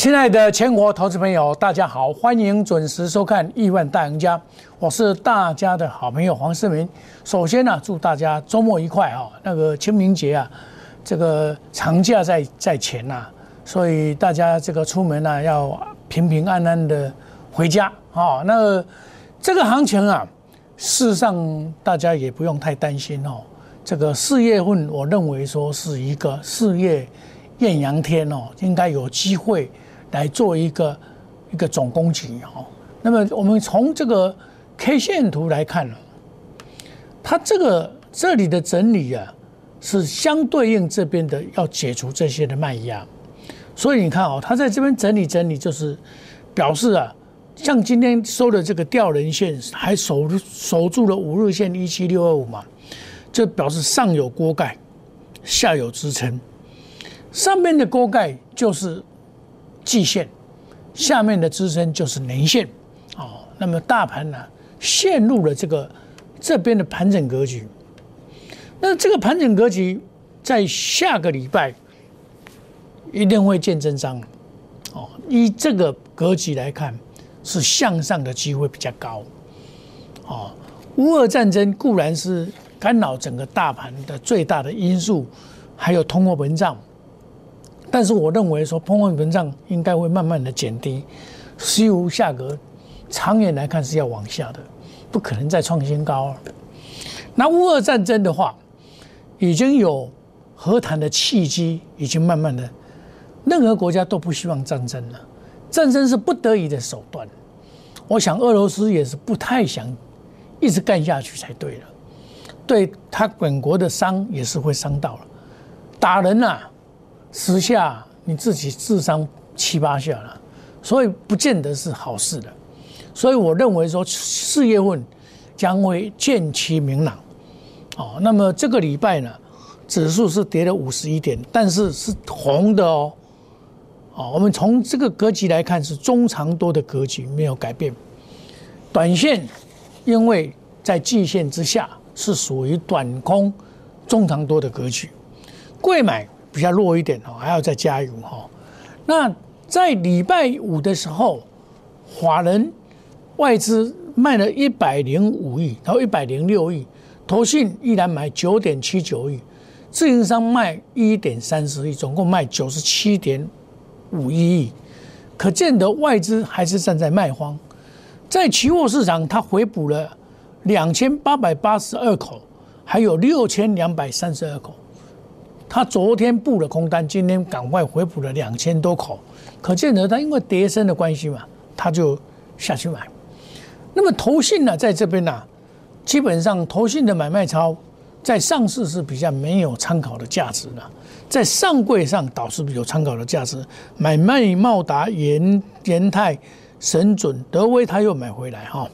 亲爱的全国投资朋友，大家好，欢迎准时收看《亿万大赢家》，我是大家的好朋友黄世明。首先呢，祝大家周末愉快啊！那个清明节啊，这个长假在在前呐，所以大家这个出门呢要平平安安的回家啊。那这个行情啊，事实上大家也不用太担心哦。这个四月份，我认为说是一个四月艳阳天哦，应该有机会。来做一个一个总攻击哈，那么我们从这个 K 线图来看呢，它这个这里的整理啊，是相对应这边的要解除这些的卖压，所以你看哦，它在这边整理整理，就是表示啊，像今天收的这个吊人线还守守住了五日线一七六二五嘛，这表示上有锅盖，下有支撑，上面的锅盖就是。季线下面的支撑就是年线，哦，那么大盘呢陷入了这个这边的盘整格局，那这个盘整格局在下个礼拜一定会见真章，哦，以这个格局来看是向上的机会比较高，哦，乌俄战争固然是干扰整个大盘的最大的因素，还有通货膨胀。但是我认为说，通货膨胀应该会慢慢的减低，石油价格长远来看是要往下的，不可能再创新高。那乌俄战争的话，已经有和谈的契机，已经慢慢的，任何国家都不希望战争了，战争是不得已的手段。我想俄罗斯也是不太想一直干下去才对了，对他本国的伤也是会伤到了，打人呐。十下你自己智商七八下了，所以不见得是好事的。所以我认为说四月份将会见其明朗。哦，那么这个礼拜呢，指数是跌了五十一点，但是是红的哦。哦，我们从这个格局来看是中长多的格局没有改变。短线因为在季线之下是属于短空中长多的格局，贵买。比较弱一点哦，还要再加油哈。那在礼拜五的时候，法人外资卖了一百零五亿，然后一百零六亿，投信依然买九点七九亿，自营商卖一点三十亿，总共卖九十七点五一亿，可见得外资还是站在卖方。在期货市场，它回补了两千八百八十二口，还有六千两百三十二口。他昨天布了空单，今天赶快回补了两千多口，可见得他因为跌升的关系嘛，他就下去买。那么投信呢，在这边呢，基本上投信的买卖超在上市是比较没有参考的价值的，在上柜上倒是有参考的价值。买卖茂达、延延泰、神准、德威，他又买回来哈。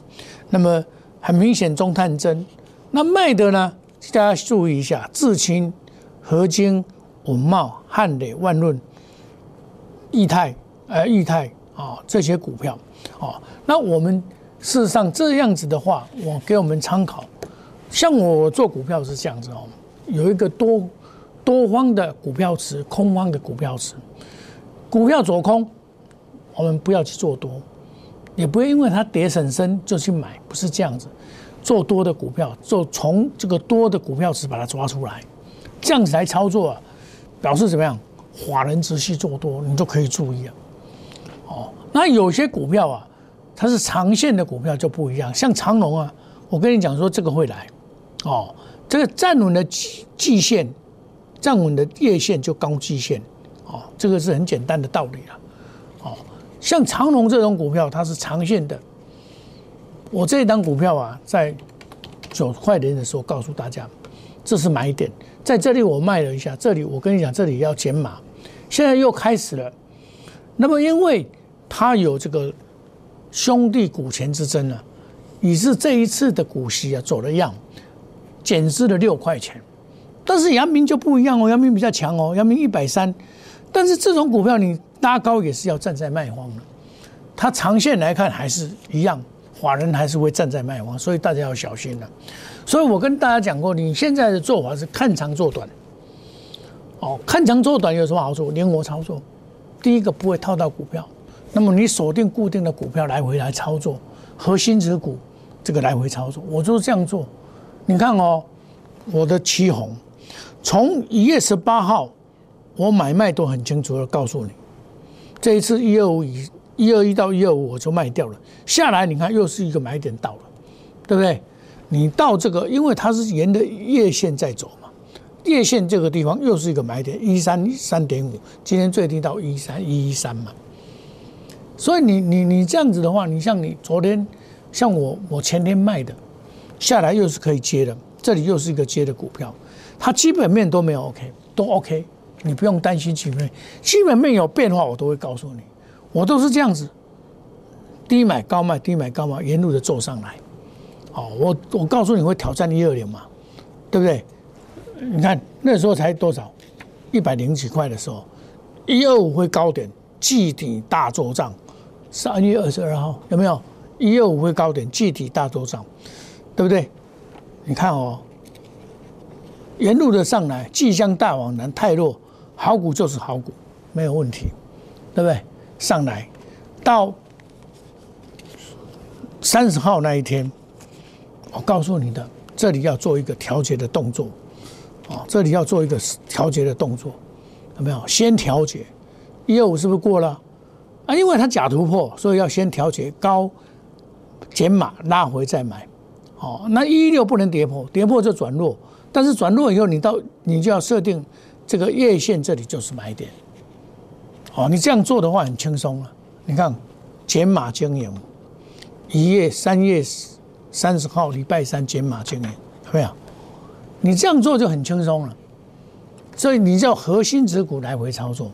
那么很明显中探针，那卖的呢，大家注意一下，至清。合金、文茂、汉磊、万润、易泰、呃易泰啊这些股票，哦，那我们事实上这样子的话，我给我们参考。像我做股票是这样子哦，有一个多多方的股票池，空方的股票池。股票走空，我们不要去做多，也不会因为它跌很深就去买，不是这样子。做多的股票，就从这个多的股票池把它抓出来。这样子来操作啊，表示怎么样？法人持续做多，你就可以注意啊。哦，那有些股票啊，它是长线的股票就不一样，像长隆啊，我跟你讲说这个会来，哦，这个站稳的季季线，站稳的月线就高季线，哦，这个是很简单的道理了。哦，像长隆这种股票，它是长线的。我这一档股票啊，在九块钱的时候告诉大家，这是买点。在这里我卖了一下，这里我跟你讲，这里要减码，现在又开始了。那么因为它有这个兄弟股权之争了，你是这一次的股息啊走了样，减资了六块钱。但是阳明就不一样哦，阳明比较强哦，阳明一百三。但是这种股票你拉高也是要站在卖方的，它长线来看还是一样，法人还是会站在卖方，所以大家要小心了。所以我跟大家讲过，你现在的做法是看长做短。哦，看长做短有什么好处？灵活操作，第一个不会套到股票，那么你锁定固定的股票来回来操作，核心值股这个来回操作，我就是这样做。你看哦，我的旗红，从一月十八号，我买卖都很清楚的告诉你，这一次一二五以一二一到一二五我就卖掉了，下来你看又是一个买点到了，对不对？你到这个，因为它是沿着月线在走嘛，月线这个地方又是一个买点，一三三点五，今天最低到一三一一三嘛，所以你你你这样子的话，你像你昨天，像我我前天卖的，下来又是可以接的，这里又是一个接的股票，它基本面都没有 OK，都 OK，你不用担心基本面，基本面有变化我都会告诉你，我都是这样子，低买高卖，低买高卖，沿路的做上来。哦，我我告诉你会挑战一二零嘛，对不对？你看那时候才多少，一百零几块的时候，一二五会高点，季底大做账。三月二十二号有没有？一二五会高点，季底大做账，对不对？你看哦，沿路的上来，即将大往南，太弱，好股就是好股，没有问题，对不对？上来到三十号那一天。我告诉你的，这里要做一个调节的动作，哦，这里要做一个调节的动作，有没有？先调节，一二五是不是过了？啊，因为它假突破，所以要先调节高，减码拉回再买，哦，那一六不能跌破，跌破就转弱，但是转弱以后，你到你就要设定这个月线这里就是买点，哦，你这样做的话很轻松啊，你看减码经营，一月、三月。三十号礼拜三减码经验有没有？你这样做就很轻松了。所以你叫核心持股来回操作。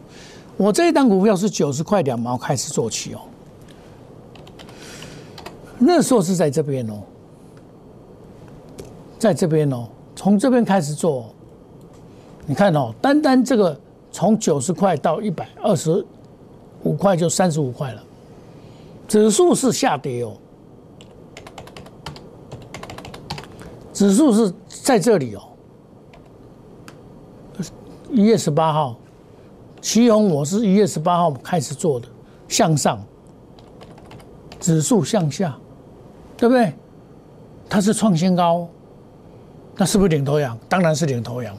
我这一单股票是九十块两毛开始做起哦。那时候是在这边哦，在这边哦，从这边开始做。你看哦，单单这个从九十块到一百二十五块就三十五块了。指数是下跌哦。指数是在这里哦，一月十八号，旗红我是一月十八号开始做的，向上，指数向下，对不对？它是创新高，那是不是领头羊？当然是领头羊，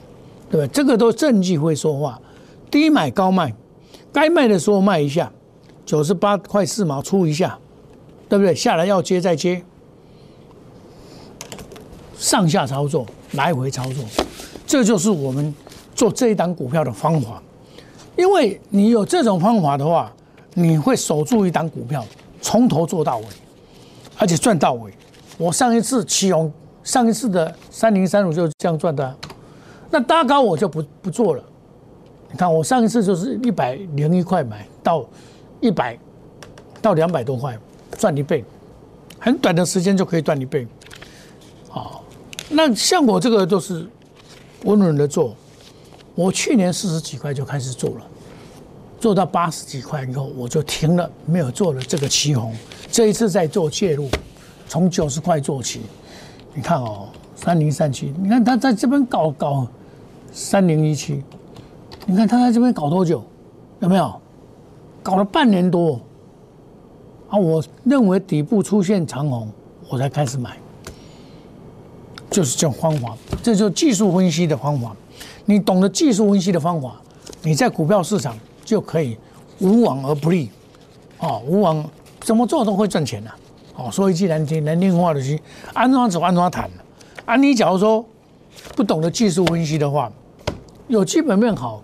对不对？这个都证据会说话，低买高卖，该卖的时候卖一下，九十八块四毛出一下，对不对？下来要接再接。上下操作，来回操作，这就是我们做这一档股票的方法。因为你有这种方法的话，你会守住一档股票，从头做到尾，而且赚到尾。我上一次启宏，上一次的三零三五就是这样赚的。那搭高我就不不做了。你看我上一次就是一百零一块买到一百到两百多块，赚一倍，很短的时间就可以赚一倍。好。那像我这个都是稳稳的做，我去年四十几块就开始做了，做到八十几块以后我就停了，没有做了这个旗红。这一次在做介入，从九十块做起。你看哦，三零三七，你看他在这边搞搞三零一七，你看他在这边搞多久？有没有？搞了半年多。啊，我认为底部出现长红，我才开始买。就是这种方法，这就技术分析的方法。你懂得技术分析的方法，你在股票市场就可以无往而不利。哦，无往怎么做都会赚钱的。哦，说一句难听难听话的是安装走安装谈。啊，你假如说不懂得技术分析的话，有基本面好，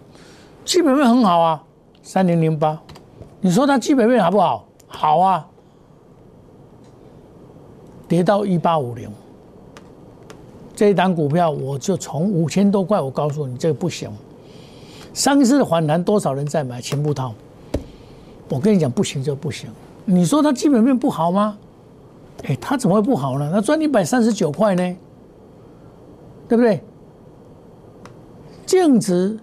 基本面很好啊，三零零八，你说它基本面好不好？好啊，跌到一八五零。这一档股票，我就从五千多块，我告诉你，这个不行。上一次反弹，多少人在买？全部套。我跟你讲，不行就不行。你说它基本面不好吗？哎，它怎么会不好呢？它赚一百三十九块呢，对不对？净值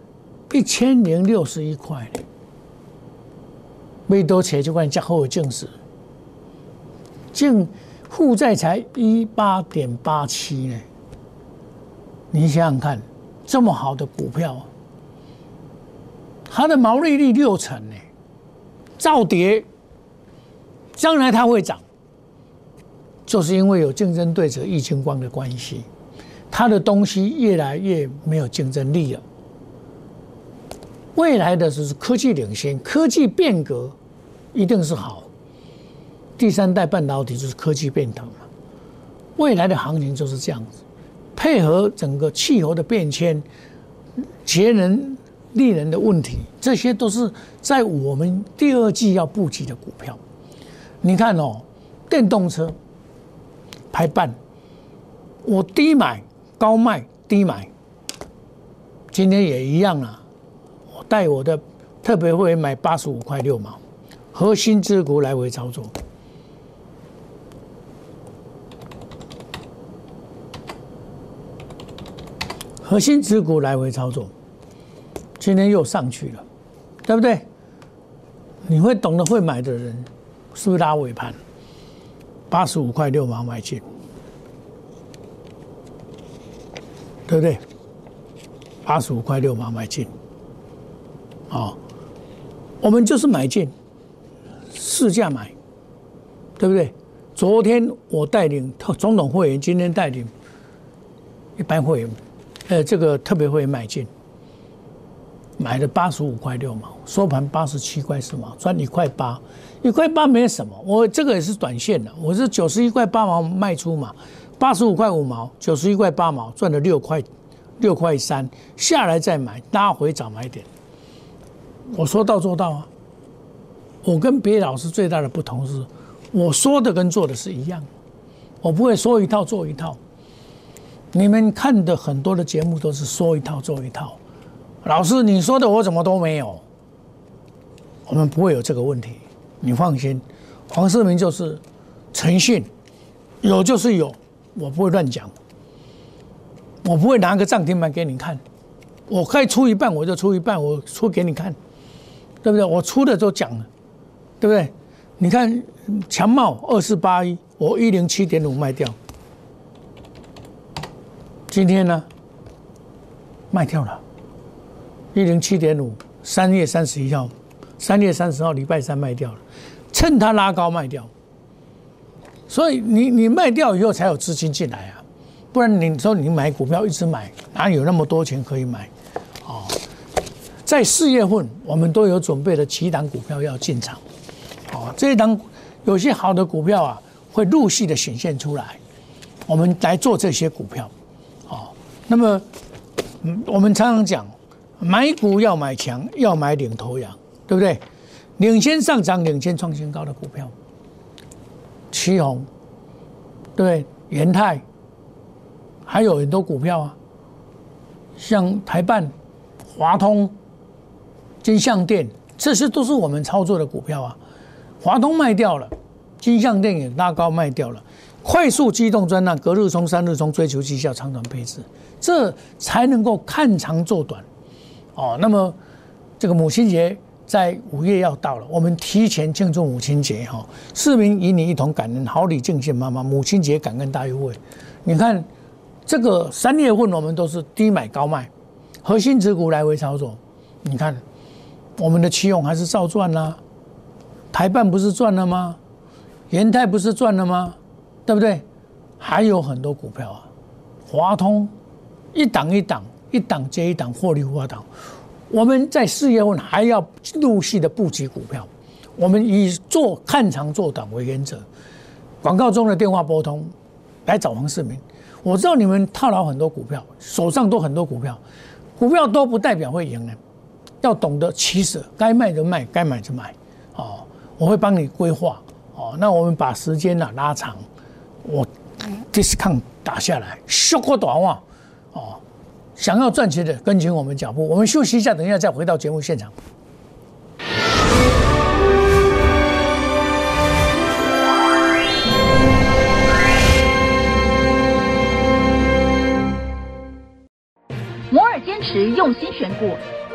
一千零六十一块呢，没多钱就管加后净值，净负债才一八点八七呢。你想想看，这么好的股票，它的毛利率六成呢，造跌，将来它会涨，就是因为有竞争对手易清光的关系，它的东西越来越没有竞争力了。未来的就是科技领先，科技变革一定是好。第三代半导体就是科技变革嘛，未来的行情就是这样子，配合整个气候的变迁、节能利能的问题，这些都是在我们第二季要布局的股票。你看哦，电动车排半，我低买高卖，低买，今天也一样啊。带我的特别会买八十五块六毛，核心之股来回操作。核心持股来回操作，今天又上去了，对不对？你会懂得会买的人，是不是拉尾盘？八十五块六毛买进，对不对？八十五块六毛买进，啊，我们就是买进，市价买，对不对？昨天我带领特总统会员，今天带领一般会员。呃，这个特别会买进，买了八十五块六毛，收盘八十七块四毛，赚一块八，一块八没什么。我这个也是短线的，我是九十一块八毛卖出嘛，八十五块五毛，九十一块八毛赚了六块六块三，下来再买，拉回早买点。我说到做到啊，我跟别的老师最大的不同是，我说的跟做的是一样，我不会说一套做一套。你们看的很多的节目都是说一套做一套，老师你说的我怎么都没有，我们不会有这个问题，你放心。黄世明就是诚信，有就是有，我不会乱讲，我不会拿个涨停板给你看，我可以出一半我就出一半，我出给你看，对不对？我出的都讲了，对不对？你看强茂二四八一，我一零七点五卖掉。今天呢，卖掉了，一零七点五，三月三十一号，三月三十号礼拜三卖掉了，趁它拉高卖掉。所以你你卖掉以后才有资金进来啊，不然你说你买股票一直买，哪有那么多钱可以买？在四月份我们都有准备了几档股票要进场，哦，这一档有些好的股票啊，会陆续的显现出来，我们来做这些股票。哦那么，嗯，我们常常讲，买股要买强，要买领头羊，对不对？领先上涨、领先创新高的股票，旗宏，对，元泰，还有很多股票啊，像台办、华通、金相电，这些都是我们操作的股票啊。华东卖掉了，金相电也拉高卖掉了。快速机动专栏，隔日冲、三日冲，追求绩效，长短配置，这才能够看长做短。哦，那么这个母亲节在五月要到了，我们提前庆祝母亲节哈。市民与你一同感恩，好礼敬献妈妈，母亲节感恩大优惠。你看这个三月份我们都是低买高卖，核心持股来回操作。你看我们的期用还是照赚啦，台办不是赚了吗？元泰不是赚了吗？对不对？还有很多股票啊，华通一档一档，一档接一档获利发档。我们在四月份还要陆续的布局股票，我们以做看长做短为原则。广告中的电话拨通，来找黄世明。我知道你们套牢很多股票，手上都很多股票，股票都不代表会赢的，要懂得取舍，该卖就卖，该买就买。哦，我会帮你规划。哦，那我们把时间呢拉长。我 discount 打下来，效果短哇！哦，想要赚钱的跟紧我们脚步。我们休息一下，等一下再回到节目现场。摩尔坚持用心选股，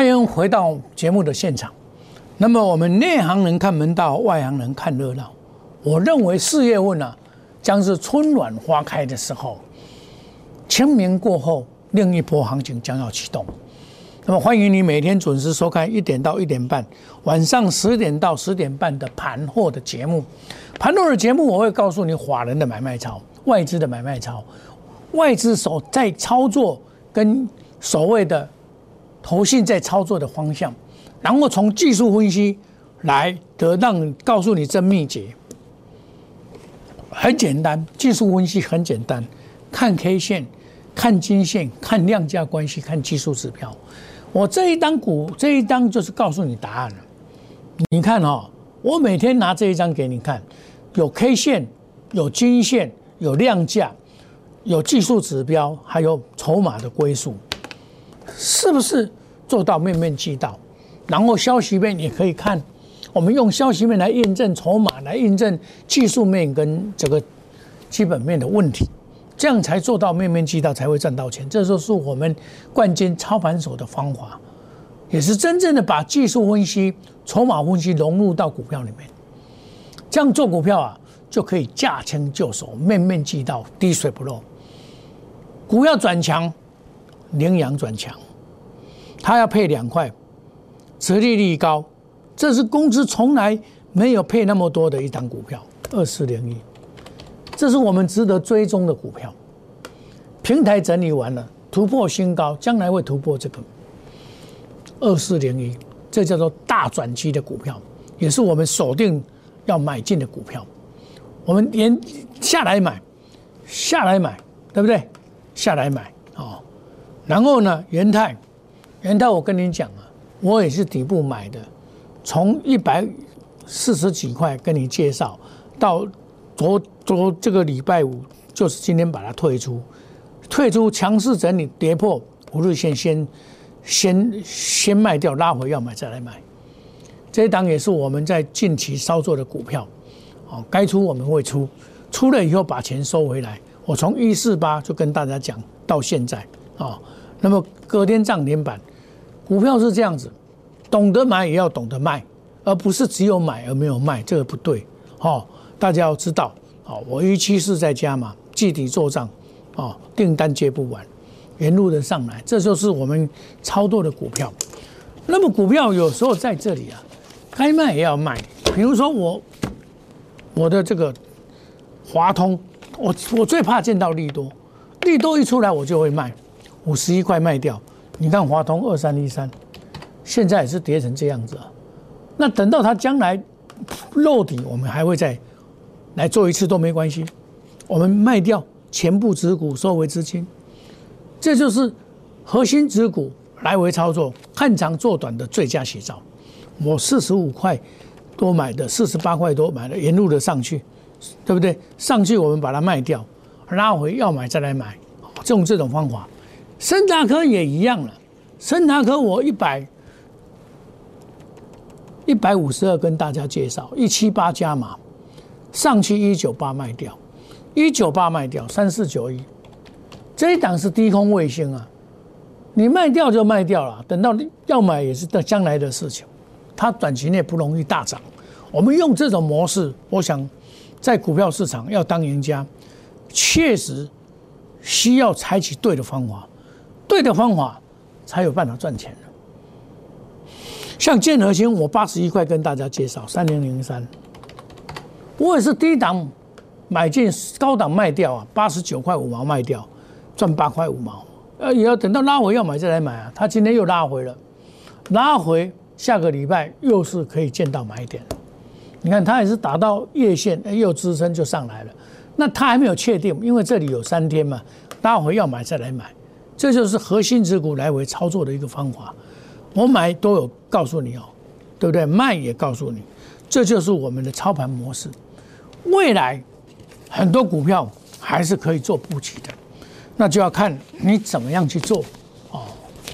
欢迎回到节目的现场。那么我们内行人看门道，外行人看热闹。我认为四月份呢，将是春暖花开的时候。清明过后，另一波行情将要启动。那么，欢迎你每天准时收看一点到一点半，晚上十点到十点半的盘货的节目。盘后的节目，我会告诉你法人的买卖潮、外资的买卖潮、外资手在操作跟所谓的投信在操作的方向，然后从技术分析来得让告诉你真秘诀。很简单，技术分析很简单，看 K 线。看金线，看量价关系，看技术指标。我这一张股，这一张就是告诉你答案了。你看哦，我每天拿这一张给你看，有 K 线，有金线，有量价，有技术指标，还有筹码的归属，是不是做到面面俱到？然后消息面也可以看，我们用消息面来验证筹码，来验证技术面跟这个基本面的问题。这样才做到面面俱到，才会赚到钱。这就是我们冠军操盘手的方法，也是真正的把技术分析、筹码分析融入到股票里面。这样做股票啊，就可以驾轻就熟，面面俱到，滴水不漏。股票转强，羚羊转强，它要配两块，折利率高，这是公司从来没有配那么多的一档股票，二四零一。这是我们值得追踪的股票。平台整理完了，突破新高，将来会突破这个二四零一，这叫做大转机的股票，也是我们锁定要买进的股票。我们连下来买，下来买，对不对？下来买啊。然后呢，元泰，元泰，我跟你讲啊，我也是底部买的，从一百四十几块跟你介绍到。昨昨这个礼拜五就是今天把它退出，退出强势整理跌破五日线，先先先卖掉，拉回要买再来买。这一档也是我们在近期操作的股票，哦，该出我们会出，出了以后把钱收回来。我从一四八就跟大家讲到现在啊，那么隔天涨停板，股票是这样子，懂得买也要懂得卖，而不是只有买而没有卖，这个不对，哦。大家要知道，哦，我预期是在家嘛，具体做账，哦，订单接不完，沿路的上来，这就是我们操作的股票。那么股票有时候在这里啊，该卖也要卖。比如说我，我的这个华通，我我最怕见到利多，利多一出来我就会卖，五十一块卖掉。你看华通二三一三，现在也是跌成这样子啊。那等到它将来落底，我们还会再。来做一次都没关系，我们卖掉全部持股收回资金，这就是核心持股来回操作看长做短的最佳写照。我四十五块多买的，四十八块多买的，沿路的上去，对不对？上去我们把它卖掉，拉回要买再来买，用这种方法。深大科也一样了，深大科我一百一百五十二跟大家介绍一七八加码。上去一九八卖掉，一九八卖掉三四九一，这一档是低空卫星啊，你卖掉就卖掉了，等到要买也是等将来的事情，它短期内不容易大涨。我们用这种模式，我想在股票市场要当赢家，确实需要采取对的方法，对的方法才有办法赚钱像建和兴，我八十一块跟大家介绍三零零三。我也是低档买进，高档卖掉啊，八十九块五毛卖掉，赚八块五毛。呃，也要等到拉回要买再来买啊。他今天又拉回了，拉回下个礼拜又是可以见到买点。你看它也是打到月线，又支撑就上来了。那它还没有确定，因为这里有三天嘛，拉回要买再来买，这就是核心持股来回操作的一个方法。我买都有告诉你哦，对不对？卖也告诉你，这就是我们的操盘模式。未来很多股票还是可以做布局的，那就要看你怎么样去做哦。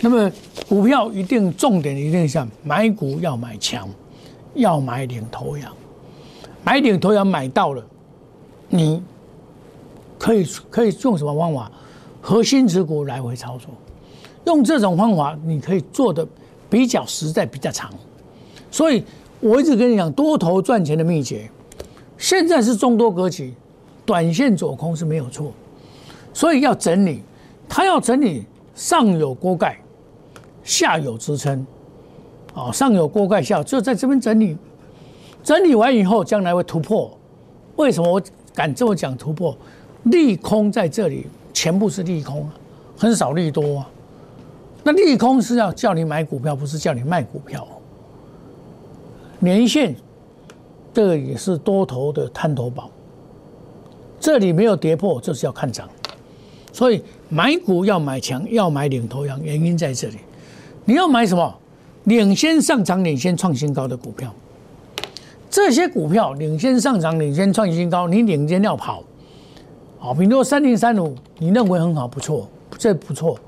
那么股票一定重点一定像买股要买强，要买领头羊，买领头羊买到了，你可以可以用什么方法？核心持股来回操作，用这种方法你可以做的。比较实在，比较长，所以我一直跟你讲多头赚钱的秘诀。现在是众多格局，短线走空是没有错，所以要整理，它要整理上有锅盖，下有支撑，哦，上有锅盖下就在这边整理，整理完以后将来会突破。为什么我敢这么讲突破？利空在这里全部是利空啊，很少利多啊。那利空是要叫你买股票，不是叫你卖股票。年线，这个也是多头的探头宝。这里没有跌破，就是要看涨。所以买股要买强，要买领头羊，原因在这里。你要买什么？领先上涨、领先创新高的股票。这些股票领先上涨、领先创新高，你领先要跑。好，比如说三零三五，你认为很好，不错，这不错。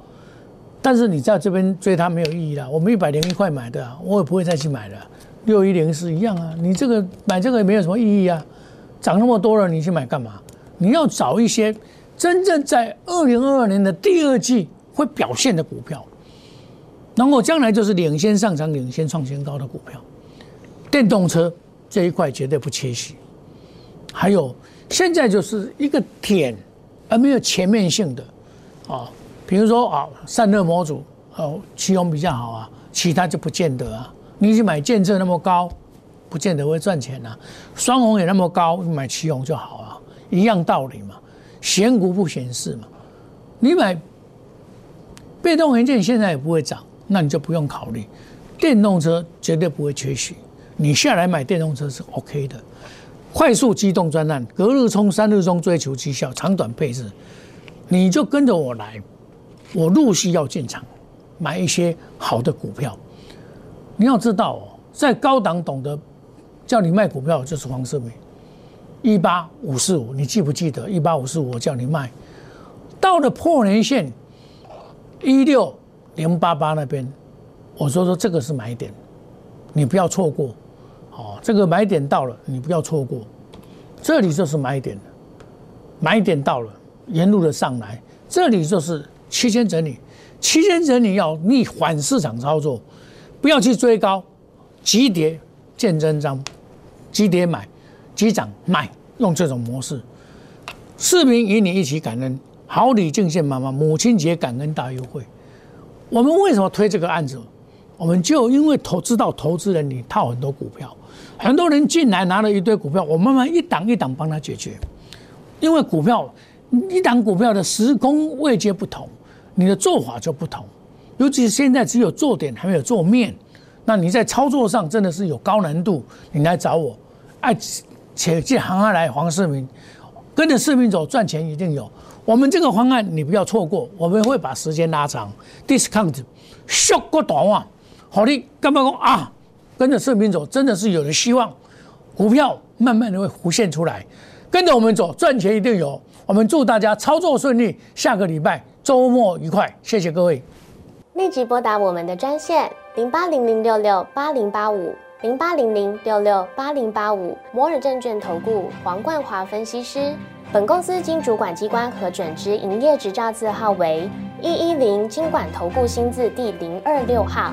但是你在这边追它没有意义了。我们一百零一块买的，我也不会再去买了。六一零是一样啊，你这个买这个也没有什么意义啊，涨那么多了，你去买干嘛？你要找一些真正在二零二二年的第二季会表现的股票，然后将来就是领先上涨、领先创新高的股票。电动车这一块绝对不缺席。还有现在就是一个点，而没有全面性的啊。比如说啊，散热模组哦，奇宏比较好啊，其他就不见得啊。你去买建设那么高，不见得会赚钱啊。双红也那么高，买奇宏就好啊，一样道理嘛。选股不显示嘛，你买被动元件现在也不会涨，那你就不用考虑。电动车绝对不会缺席，你下来买电动车是 OK 的。快速机动专案，隔日冲，三日冲，追求绩效，长短配置，你就跟着我来。我陆续要进场买一些好的股票。你要知道哦，在高档懂得叫你卖股票就是黄世明，一八五四五，你记不记得一八五四五？我叫你卖，到了破年线一六零八八那边，我说说这个是买点，你不要错过。哦，这个买点到了，你不要错过，这里就是买点买点到了，沿路的上来，这里就是。期间整理，期间整理要逆反市场操作，不要去追高，急跌见真章，急跌买，急涨卖，用这种模式。视频与你一起感恩，好礼敬献妈妈，母亲节感恩大优惠。我们为什么推这个案子？我们就因为投知道投资人你套很多股票，很多人进来拿了一堆股票，我慢慢一档一档帮他解决。因为股票一档股票的时空位阶不同。你的做法就不同，尤其是现在只有做点还没有做面，那你在操作上真的是有高难度。你来找我，爱且借行行来黄世明，跟着世明走赚钱一定有。我们这个方案你不要错过，我们会把时间拉长，discount 效果短啊！好的，干嘛讲啊？跟着世明走真的是有了希望，股票慢慢的会浮现出来，跟着我们走赚钱一定有。我们祝大家操作顺利，下个礼拜。周末愉快，谢谢各位。立即拨打我们的专线零八零零六六八零八五零八零零六六八零八五摩尔证券投顾黄冠华分析师。本公司经主管机关核准之营业执照字号为一一零金管投顾新字第零二六号。